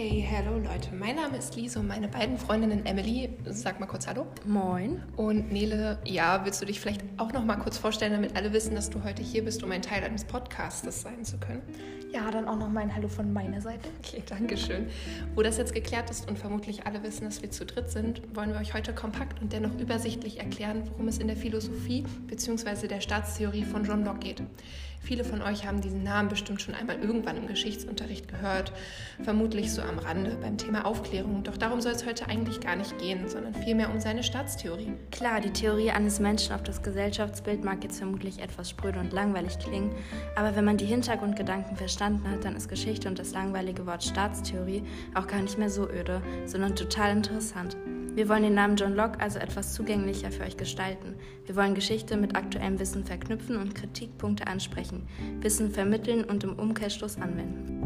Hey, hallo Leute, mein Name ist Lise und meine beiden Freundinnen Emily, sag mal kurz Hallo. Moin. Und Nele, ja, willst du dich vielleicht auch noch mal kurz vorstellen, damit alle wissen, dass du heute hier bist, um ein Teil eines Podcastes sein zu können? Ja, dann auch noch mal ein Hallo von meiner Seite. Okay, danke schön. Wo das jetzt geklärt ist und vermutlich alle wissen, dass wir zu dritt sind, wollen wir euch heute kompakt und dennoch übersichtlich erklären, worum es in der Philosophie bzw. der Staatstheorie von John Locke geht. Viele von euch haben diesen Namen bestimmt schon einmal irgendwann im Geschichtsunterricht gehört, vermutlich so am Rande beim Thema Aufklärung. Doch darum soll es heute eigentlich gar nicht gehen, sondern vielmehr um seine Staatstheorie. Klar, die Theorie eines Menschen auf das Gesellschaftsbild mag jetzt vermutlich etwas spröde und langweilig klingen, aber wenn man die Hintergrundgedanken verstanden hat, dann ist Geschichte und das langweilige Wort Staatstheorie auch gar nicht mehr so öde, sondern total interessant. Wir wollen den Namen John Locke also etwas zugänglicher für euch gestalten. Wir wollen Geschichte mit aktuellem Wissen verknüpfen und Kritikpunkte ansprechen, Wissen vermitteln und im Umkehrschluss anwenden.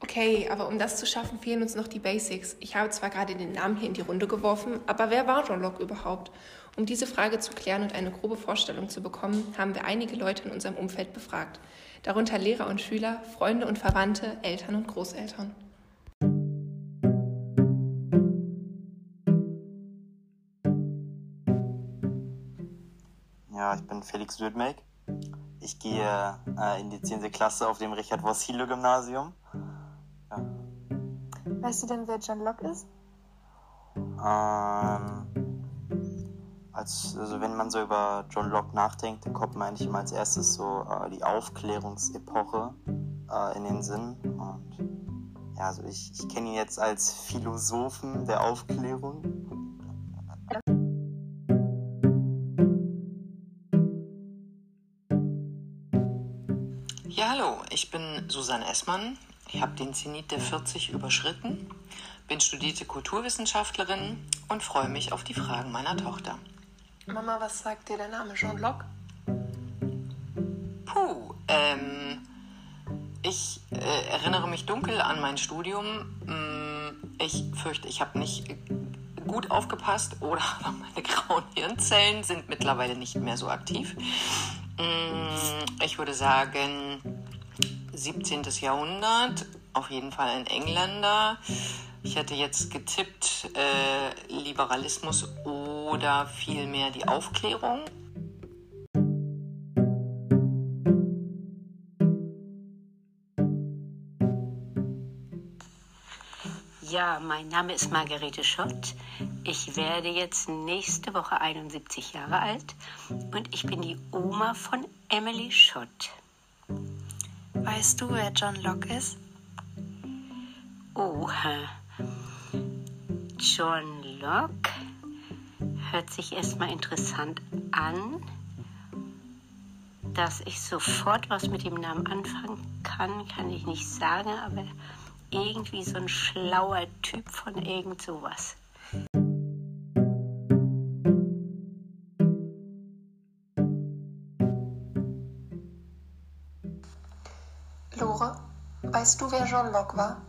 Okay, aber um das zu schaffen, fehlen uns noch die Basics. Ich habe zwar gerade den Namen hier in die Runde geworfen, aber wer war John Locke überhaupt? Um diese Frage zu klären und eine grobe Vorstellung zu bekommen, haben wir einige Leute in unserem Umfeld befragt. Darunter Lehrer und Schüler, Freunde und Verwandte, Eltern und Großeltern. Bin Felix Würdmeck. Ich gehe äh, in die 10. Klasse auf dem Richard-Vossilo-Gymnasium. Ja. Weißt du denn, wer John Locke ist? Ähm, als, also wenn man so über John Locke nachdenkt, dann kommt man eigentlich immer als erstes so äh, die Aufklärungsepoche äh, in den Sinn. Und ja, also ich, ich kenne ihn jetzt als Philosophen der Aufklärung. Ich bin Susanne Essmann. Ich habe den Zenit der 40 überschritten, bin studierte Kulturwissenschaftlerin und freue mich auf die Fragen meiner Tochter. Mama, was sagt dir der Name John Locke? Puh, ähm, ich äh, erinnere mich dunkel an mein Studium. Mm, Ich fürchte, ich habe nicht gut aufgepasst oder meine grauen Hirnzellen sind mittlerweile nicht mehr so aktiv. Mm, Ich würde sagen 17. Jahrhundert, auf jeden Fall ein Engländer. Ich hätte jetzt getippt äh, Liberalismus oder vielmehr die Aufklärung. Ja, mein Name ist Margarete Schott. Ich werde jetzt nächste Woche 71 Jahre alt und ich bin die Oma von Emily Schott. Weißt du, wer John Locke ist? Oh, äh, John Locke hört sich erstmal interessant an. Dass ich sofort was mit dem Namen anfangen kann, kann ich nicht sagen, aber irgendwie so ein schlauer Typ von irgend sowas. Weißt du, wer John Locke war?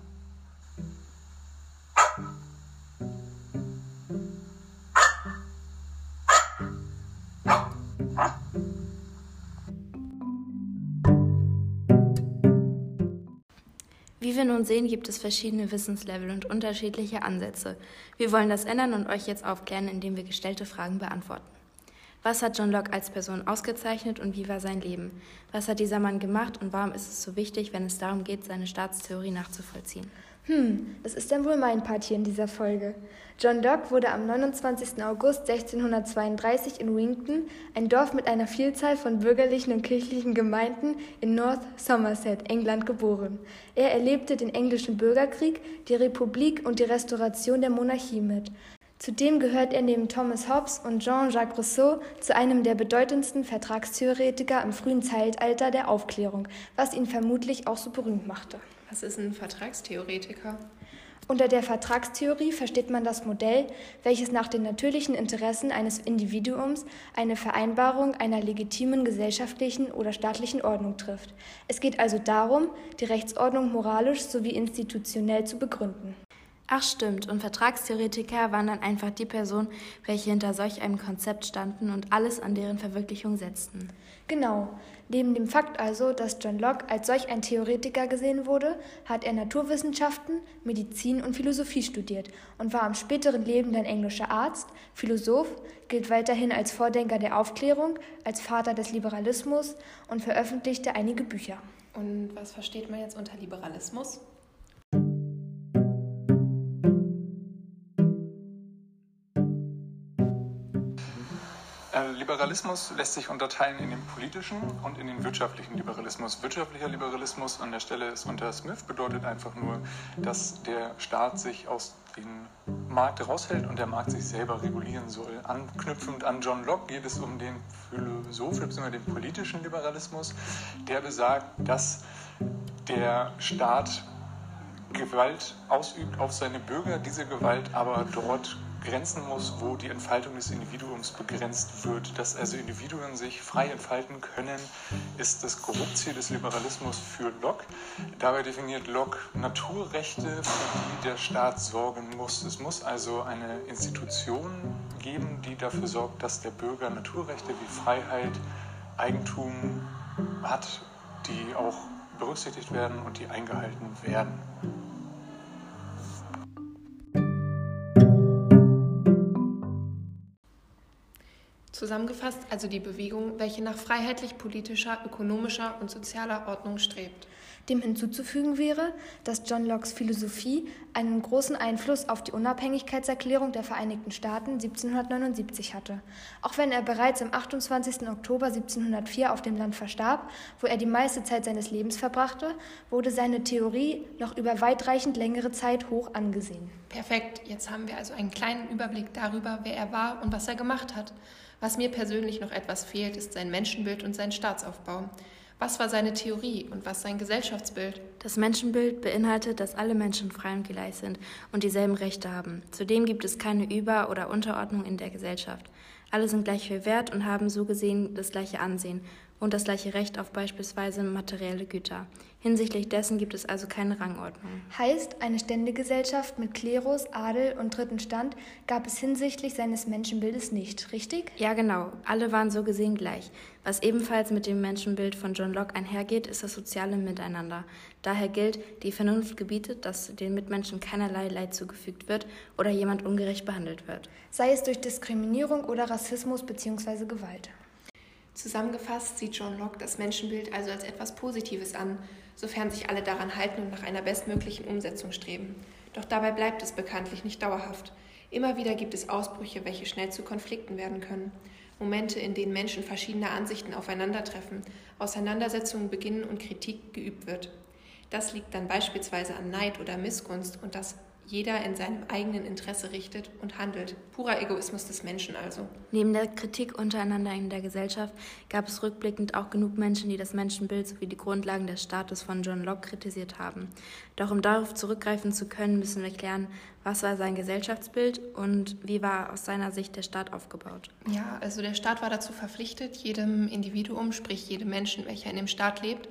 Wie wir nun sehen, gibt es verschiedene Wissenslevel und unterschiedliche Ansätze. Wir wollen das ändern und euch jetzt aufklären, indem wir gestellte Fragen beantworten. Was hat John Locke als Person ausgezeichnet und wie war sein Leben? Was hat dieser Mann gemacht und warum ist es so wichtig, wenn es darum geht, seine Staatstheorie nachzuvollziehen? Hm, das ist dann wohl mein Part hier in dieser Folge. John Locke wurde am 29. August 1632 in Wington, ein Dorf mit einer Vielzahl von bürgerlichen und kirchlichen Gemeinden in North Somerset, England, geboren. Er erlebte den englischen Bürgerkrieg, die Republik und die Restauration der Monarchie mit. Zudem gehört er neben Thomas Hobbes und Jean-Jacques Rousseau zu einem der bedeutendsten Vertragstheoretiker im frühen Zeitalter der Aufklärung, was ihn vermutlich auch so berühmt machte. Was ist ein Vertragstheoretiker? Unter der Vertragstheorie versteht man das Modell, welches nach den natürlichen Interessen eines Individuums eine Vereinbarung einer legitimen gesellschaftlichen oder staatlichen Ordnung trifft. Es geht also darum, die Rechtsordnung moralisch sowie institutionell zu begründen. Ach stimmt, und Vertragstheoretiker waren dann einfach die Personen, welche hinter solch einem Konzept standen und alles an deren Verwirklichung setzten. Genau. Neben dem Fakt also, dass John Locke als solch ein Theoretiker gesehen wurde, hat er Naturwissenschaften, Medizin und Philosophie studiert und war am späteren Leben dann englischer Arzt, Philosoph, gilt weiterhin als Vordenker der Aufklärung, als Vater des Liberalismus und veröffentlichte einige Bücher. Und was versteht man jetzt unter Liberalismus? Liberalismus lässt sich unterteilen in den politischen und in den wirtschaftlichen Liberalismus. Wirtschaftlicher Liberalismus an der Stelle ist unter Smith bedeutet einfach nur, dass der Staat sich aus dem Markt raushält und der Markt sich selber regulieren soll. Anknüpfend an John Locke geht es um den Philosoph bzw. den politischen Liberalismus, der besagt, dass der Staat Gewalt ausübt auf seine Bürger, diese Gewalt aber dort grenzen muss, wo die Entfaltung des Individuums begrenzt wird. Dass also Individuen sich frei entfalten können, ist das Grundziel des Liberalismus für Locke. Dabei definiert Locke Naturrechte, für die der Staat sorgen muss. Es muss also eine Institution geben, die dafür sorgt, dass der Bürger Naturrechte wie Freiheit, Eigentum hat, die auch berücksichtigt werden und die eingehalten werden. Zusammengefasst also die Bewegung, welche nach freiheitlich-politischer, ökonomischer und sozialer Ordnung strebt. Dem hinzuzufügen wäre, dass John Locke's Philosophie einen großen Einfluss auf die Unabhängigkeitserklärung der Vereinigten Staaten 1779 hatte. Auch wenn er bereits am 28. Oktober 1704 auf dem Land verstarb, wo er die meiste Zeit seines Lebens verbrachte, wurde seine Theorie noch über weitreichend längere Zeit hoch angesehen. Perfekt, jetzt haben wir also einen kleinen Überblick darüber, wer er war und was er gemacht hat. Was mir persönlich noch etwas fehlt, ist sein Menschenbild und sein Staatsaufbau. Was war seine Theorie und was sein Gesellschaftsbild? Das Menschenbild beinhaltet, dass alle Menschen frei und gleich sind und dieselben Rechte haben. Zudem gibt es keine Über- oder Unterordnung in der Gesellschaft. Alle sind gleich viel wert und haben so gesehen das gleiche Ansehen und das gleiche Recht auf beispielsweise materielle Güter. Hinsichtlich dessen gibt es also keine Rangordnung. Heißt, eine Ständegesellschaft mit Klerus, Adel und dritten Stand gab es hinsichtlich seines Menschenbildes nicht, richtig? Ja, genau. Alle waren so gesehen gleich. Was ebenfalls mit dem Menschenbild von John Locke einhergeht, ist das soziale Miteinander. Daher gilt, die Vernunft gebietet, dass den Mitmenschen keinerlei Leid zugefügt wird oder jemand ungerecht behandelt wird. Sei es durch Diskriminierung oder Rassismus bzw. Gewalt. Zusammengefasst sieht John Locke das Menschenbild also als etwas Positives an, sofern sich alle daran halten und nach einer bestmöglichen Umsetzung streben. Doch dabei bleibt es bekanntlich nicht dauerhaft. Immer wieder gibt es Ausbrüche, welche schnell zu Konflikten werden können. Momente, in denen Menschen verschiedener Ansichten aufeinandertreffen, Auseinandersetzungen beginnen und Kritik geübt wird. Das liegt dann beispielsweise an Neid oder Missgunst und das jeder in seinem eigenen Interesse richtet und handelt. Purer Egoismus des Menschen also. Neben der Kritik untereinander in der Gesellschaft gab es rückblickend auch genug Menschen, die das Menschenbild sowie die Grundlagen des Staates von John Locke kritisiert haben. Doch um darauf zurückgreifen zu können, müssen wir klären, was war sein Gesellschaftsbild und wie war aus seiner Sicht der Staat aufgebaut? Ja, also der Staat war dazu verpflichtet, jedem Individuum, sprich jedem Menschen, welcher in dem Staat lebt,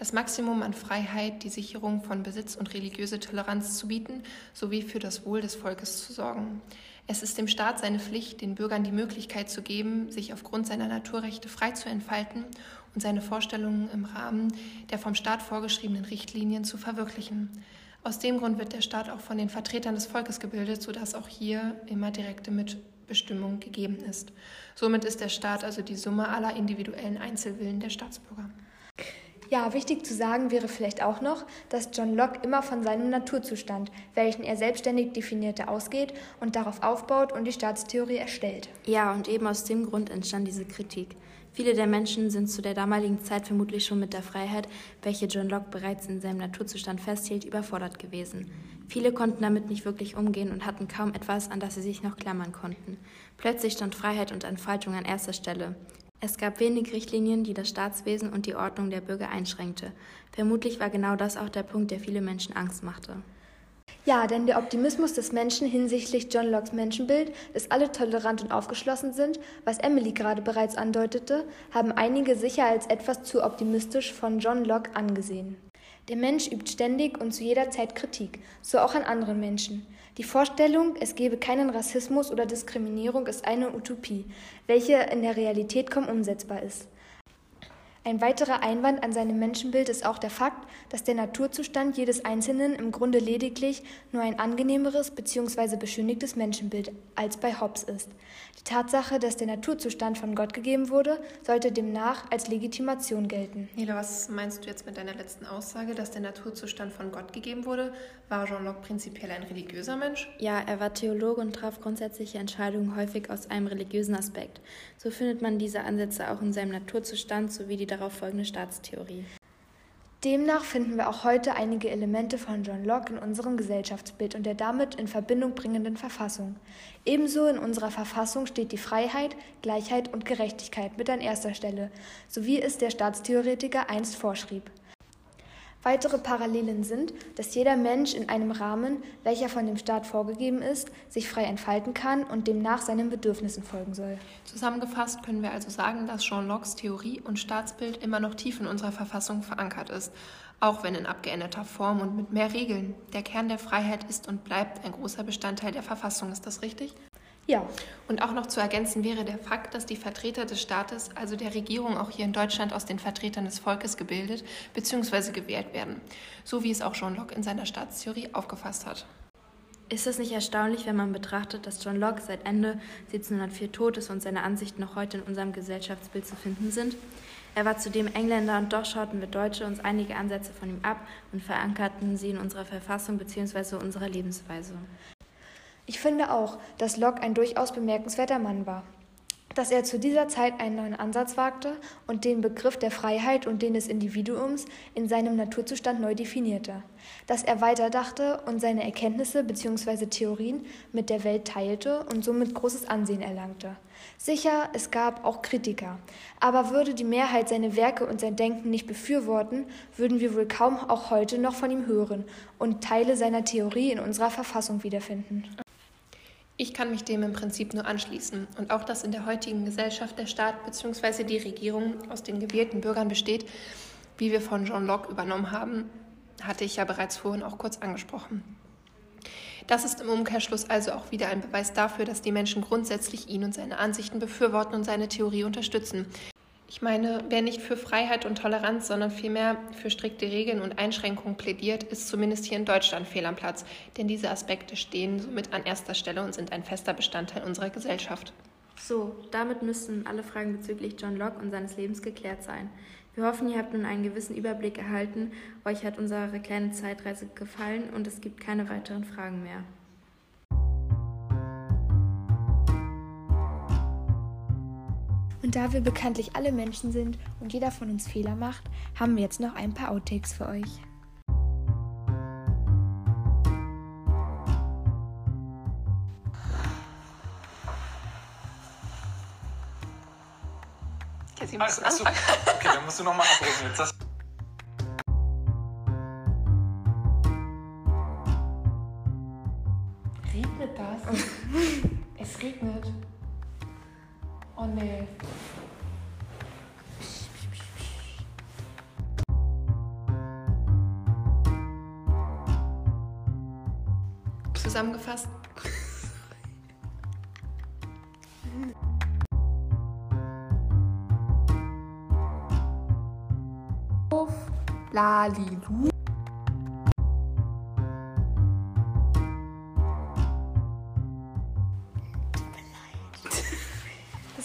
das Maximum an Freiheit, die Sicherung von Besitz und religiöse Toleranz zu bieten, sowie für das Wohl des Volkes zu sorgen. Es ist dem Staat seine Pflicht, den Bürgern die Möglichkeit zu geben, sich aufgrund seiner Naturrechte frei zu entfalten und seine Vorstellungen im Rahmen der vom Staat vorgeschriebenen Richtlinien zu verwirklichen. Aus dem Grund wird der Staat auch von den Vertretern des Volkes gebildet, sodass auch hier immer direkte Mitbestimmung gegeben ist. Somit ist der Staat also die Summe aller individuellen Einzelwillen der Staatsbürger. Ja, wichtig zu sagen wäre vielleicht auch noch, dass John Locke immer von seinem Naturzustand, welchen er selbstständig definierte, ausgeht und darauf aufbaut und die Staatstheorie erstellt. Ja, und eben aus dem Grund entstand diese Kritik. Viele der Menschen sind zu der damaligen Zeit vermutlich schon mit der Freiheit, welche John Locke bereits in seinem Naturzustand festhielt, überfordert gewesen. Viele konnten damit nicht wirklich umgehen und hatten kaum etwas, an das sie sich noch klammern konnten. Plötzlich stand Freiheit und Entfaltung an erster Stelle. Es gab wenig Richtlinien, die das Staatswesen und die Ordnung der Bürger einschränkte. Vermutlich war genau das auch der Punkt, der viele Menschen Angst machte. Ja, denn der Optimismus des Menschen hinsichtlich John Locke's Menschenbild, dass alle tolerant und aufgeschlossen sind, was Emily gerade bereits andeutete, haben einige sicher als etwas zu optimistisch von John Locke angesehen. Der Mensch übt ständig und zu jeder Zeit Kritik, so auch an anderen Menschen. Die Vorstellung, es gebe keinen Rassismus oder Diskriminierung, ist eine Utopie, welche in der Realität kaum umsetzbar ist. Ein weiterer Einwand an seinem Menschenbild ist auch der Fakt, dass der Naturzustand jedes Einzelnen im Grunde lediglich nur ein angenehmeres bzw. beschönigtes Menschenbild als bei Hobbes ist. Die Tatsache, dass der Naturzustand von Gott gegeben wurde, sollte demnach als Legitimation gelten. Nele, was meinst du jetzt mit deiner letzten Aussage, dass der Naturzustand von Gott gegeben wurde? War Jean Locke prinzipiell ein religiöser Mensch? Ja, er war Theologe und traf grundsätzliche Entscheidungen häufig aus einem religiösen Aspekt. So findet man diese Ansätze auch in seinem Naturzustand sowie die darauf folgende Staatstheorie. Demnach finden wir auch heute einige Elemente von John Locke in unserem Gesellschaftsbild und der damit in Verbindung bringenden Verfassung. Ebenso in unserer Verfassung steht die Freiheit, Gleichheit und Gerechtigkeit mit an erster Stelle, so wie es der Staatstheoretiker einst vorschrieb. Weitere Parallelen sind, dass jeder Mensch in einem Rahmen, welcher von dem Staat vorgegeben ist, sich frei entfalten kann und demnach seinen Bedürfnissen folgen soll. Zusammengefasst können wir also sagen, dass Jean Locke's Theorie und Staatsbild immer noch tief in unserer Verfassung verankert ist, auch wenn in abgeänderter Form und mit mehr Regeln. Der Kern der Freiheit ist und bleibt ein großer Bestandteil der Verfassung. Ist das richtig? Ja. Und auch noch zu ergänzen wäre der Fakt, dass die Vertreter des Staates, also der Regierung auch hier in Deutschland aus den Vertretern des Volkes gebildet bzw. gewählt werden, so wie es auch John Locke in seiner Staatstheorie aufgefasst hat. Ist es nicht erstaunlich, wenn man betrachtet, dass John Locke seit Ende 1704 tot ist und seine Ansichten noch heute in unserem Gesellschaftsbild zu finden sind? Er war zudem Engländer und doch schauten wir Deutsche uns einige Ansätze von ihm ab und verankerten sie in unserer Verfassung bzw. unserer Lebensweise. Ich finde auch, dass Locke ein durchaus bemerkenswerter Mann war. Dass er zu dieser Zeit einen neuen Ansatz wagte und den Begriff der Freiheit und den des Individuums in seinem Naturzustand neu definierte. Dass er weiterdachte und seine Erkenntnisse bzw. Theorien mit der Welt teilte und somit großes Ansehen erlangte. Sicher, es gab auch Kritiker. Aber würde die Mehrheit seine Werke und sein Denken nicht befürworten, würden wir wohl kaum auch heute noch von ihm hören und Teile seiner Theorie in unserer Verfassung wiederfinden. Ich kann mich dem im Prinzip nur anschließen und auch, dass in der heutigen Gesellschaft der Staat bzw. die Regierung aus den gewählten Bürgern besteht, wie wir von John Locke übernommen haben, hatte ich ja bereits vorhin auch kurz angesprochen. Das ist im Umkehrschluss also auch wieder ein Beweis dafür, dass die Menschen grundsätzlich ihn und seine Ansichten befürworten und seine Theorie unterstützen. Ich meine, wer nicht für Freiheit und Toleranz, sondern vielmehr für strikte Regeln und Einschränkungen plädiert, ist zumindest hier in Deutschland fehl am Platz, denn diese Aspekte stehen somit an erster Stelle und sind ein fester Bestandteil unserer Gesellschaft. So, damit müssten alle Fragen bezüglich John Locke und seines Lebens geklärt sein. Wir hoffen, ihr habt nun einen gewissen Überblick erhalten, euch hat unsere kleine Zeitreise gefallen und es gibt keine weiteren Fragen mehr. Und da wir bekanntlich alle Menschen sind und jeder von uns Fehler macht, haben wir jetzt noch ein paar Outtakes für euch. Ja, sie Ach, müssen achso, anfangen. okay, dann musst du nochmal abbrechen jetzt. Das Zusammengefasst. Auf Lalilu.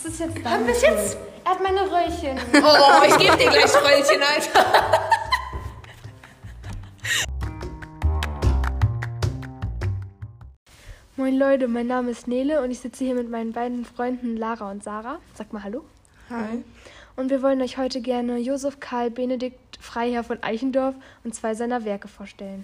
Das ist jetzt Haben wir es jetzt? Er hat meine Röllchen. Oh, ich gebe dir gleich Röllchen, Alter. Moin Leute, mein Name ist Nele und ich sitze hier mit meinen beiden Freunden Lara und Sarah. Sag mal Hallo. Hi. Und wir wollen euch heute gerne Josef Karl Benedikt Freiherr von Eichendorff und zwei seiner Werke vorstellen.